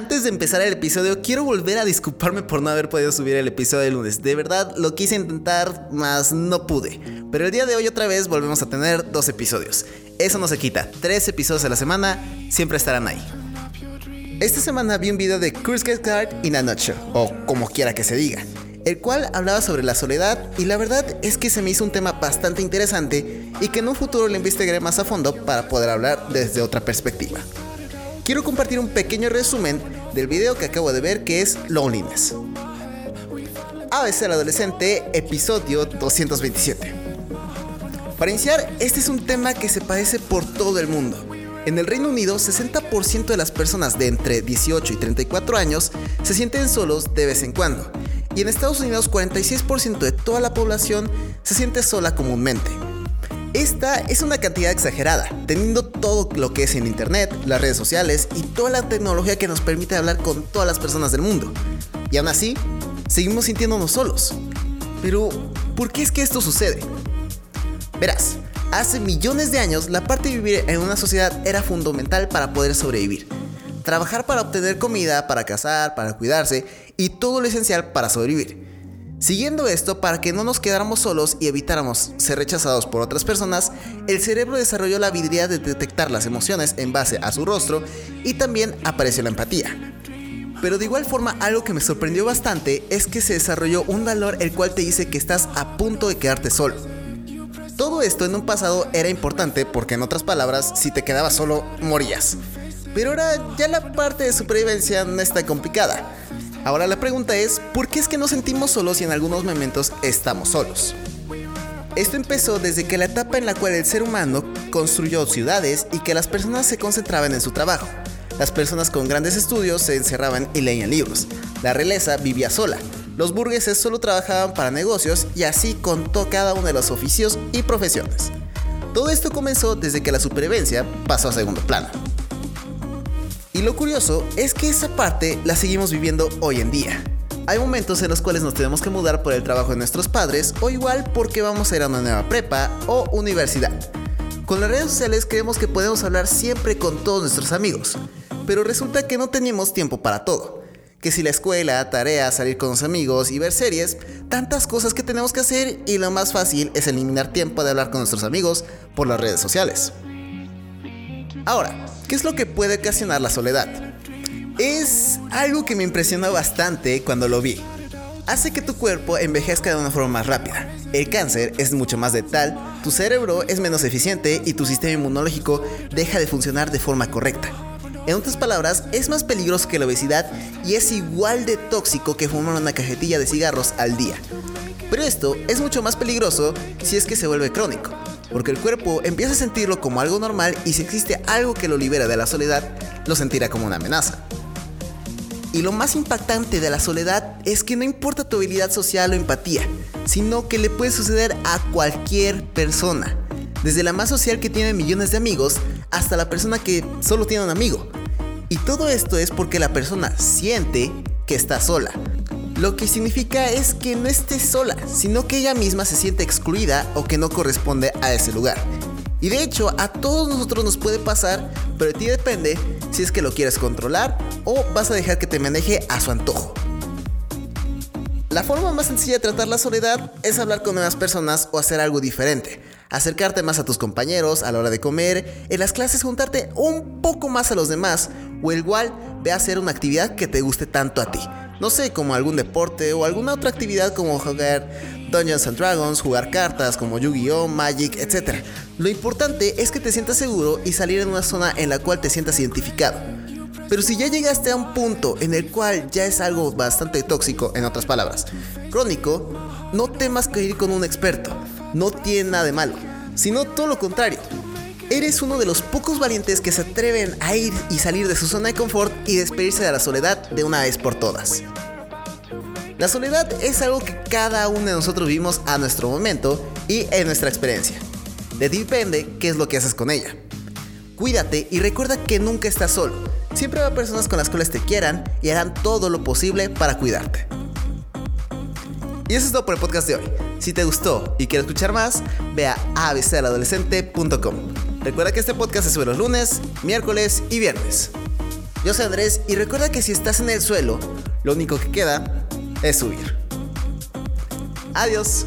Antes de empezar el episodio, quiero volver a disculparme por no haber podido subir el episodio de lunes. De verdad, lo quise intentar, mas no pude. Pero el día de hoy otra vez volvemos a tener dos episodios. Eso no se quita. Tres episodios a la semana siempre estarán ahí. Esta semana vi un video de Get Card in a Nutshell, o como quiera que se diga, el cual hablaba sobre la soledad y la verdad es que se me hizo un tema bastante interesante y que en un futuro lo investigaré más a fondo para poder hablar desde otra perspectiva quiero compartir un pequeño resumen del video que acabo de ver que es Loneliness. ABC el adolescente, episodio 227. Para iniciar, este es un tema que se padece por todo el mundo. En el Reino Unido, 60% de las personas de entre 18 y 34 años se sienten solos de vez en cuando. Y en Estados Unidos, 46% de toda la población se siente sola comúnmente. Esta es una cantidad exagerada, teniendo todo lo que es en Internet, las redes sociales y toda la tecnología que nos permite hablar con todas las personas del mundo. Y aún así, seguimos sintiéndonos solos. Pero, ¿por qué es que esto sucede? Verás, hace millones de años la parte de vivir en una sociedad era fundamental para poder sobrevivir. Trabajar para obtener comida, para cazar, para cuidarse y todo lo esencial para sobrevivir. Siguiendo esto, para que no nos quedáramos solos y evitáramos ser rechazados por otras personas, el cerebro desarrolló la habilidad de detectar las emociones en base a su rostro y también apareció la empatía. Pero de igual forma, algo que me sorprendió bastante es que se desarrolló un valor el cual te dice que estás a punto de quedarte solo. Todo esto en un pasado era importante porque en otras palabras, si te quedabas solo, morías. Pero ahora ya la parte de supervivencia no está complicada Ahora la pregunta es, ¿por qué es que nos sentimos solos y en algunos momentos estamos solos? Esto empezó desde que la etapa en la cual el ser humano construyó ciudades y que las personas se concentraban en su trabajo. Las personas con grandes estudios se encerraban y leían libros. La realeza vivía sola. Los burgueses solo trabajaban para negocios y así contó cada uno de los oficios y profesiones. Todo esto comenzó desde que la supervivencia pasó a segundo plano. Y lo curioso es que esa parte la seguimos viviendo hoy en día. Hay momentos en los cuales nos tenemos que mudar por el trabajo de nuestros padres o igual porque vamos a ir a una nueva prepa o universidad. Con las redes sociales creemos que podemos hablar siempre con todos nuestros amigos, pero resulta que no tenemos tiempo para todo. Que si la escuela, tareas, salir con los amigos y ver series, tantas cosas que tenemos que hacer y lo más fácil es eliminar tiempo de hablar con nuestros amigos por las redes sociales. Ahora, ¿Qué es lo que puede ocasionar la soledad? Es algo que me impresionó bastante cuando lo vi. Hace que tu cuerpo envejezca de una forma más rápida. El cáncer es mucho más letal, tu cerebro es menos eficiente y tu sistema inmunológico deja de funcionar de forma correcta. En otras palabras, es más peligroso que la obesidad y es igual de tóxico que fumar una cajetilla de cigarros al día. Pero esto es mucho más peligroso si es que se vuelve crónico porque el cuerpo empieza a sentirlo como algo normal y si existe algo que lo libera de la soledad, lo sentirá como una amenaza. Y lo más impactante de la soledad es que no importa tu habilidad social o empatía, sino que le puede suceder a cualquier persona. Desde la más social que tiene millones de amigos hasta la persona que solo tiene un amigo. Y todo esto es porque la persona siente que está sola, lo que significa es que no esté sola, sino que ella misma se siente excluida o que no corresponde a ese lugar. Y de hecho, a todos nosotros nos puede pasar, pero de ti depende si es que lo quieres controlar o vas a dejar que te maneje a su antojo. La forma más sencilla de tratar la soledad es hablar con nuevas personas o hacer algo diferente. Acercarte más a tus compañeros a la hora de comer, en las clases juntarte un poco más a los demás o igual ve a hacer una actividad que te guste tanto a ti no sé, como algún deporte o alguna otra actividad como jugar Dungeons and Dragons, jugar cartas como Yu-Gi-Oh, Magic, etc. Lo importante es que te sientas seguro y salir en una zona en la cual te sientas identificado. Pero si ya llegaste a un punto en el cual ya es algo bastante tóxico, en otras palabras, crónico, no temas que ir con un experto. No tiene nada de malo, sino todo lo contrario eres uno de los pocos valientes que se atreven a ir y salir de su zona de confort y despedirse de la soledad de una vez por todas. La soledad es algo que cada uno de nosotros vivimos a nuestro momento y en nuestra experiencia. De ti depende qué es lo que haces con ella. Cuídate y recuerda que nunca estás solo. Siempre habrá personas con las cuales te quieran y harán todo lo posible para cuidarte. Y eso es todo por el podcast de hoy. Si te gustó y quieres escuchar más, ve a abcadolescente.com. Recuerda que este podcast se sube los lunes, miércoles y viernes. Yo soy Andrés y recuerda que si estás en el suelo, lo único que queda es subir. Adiós.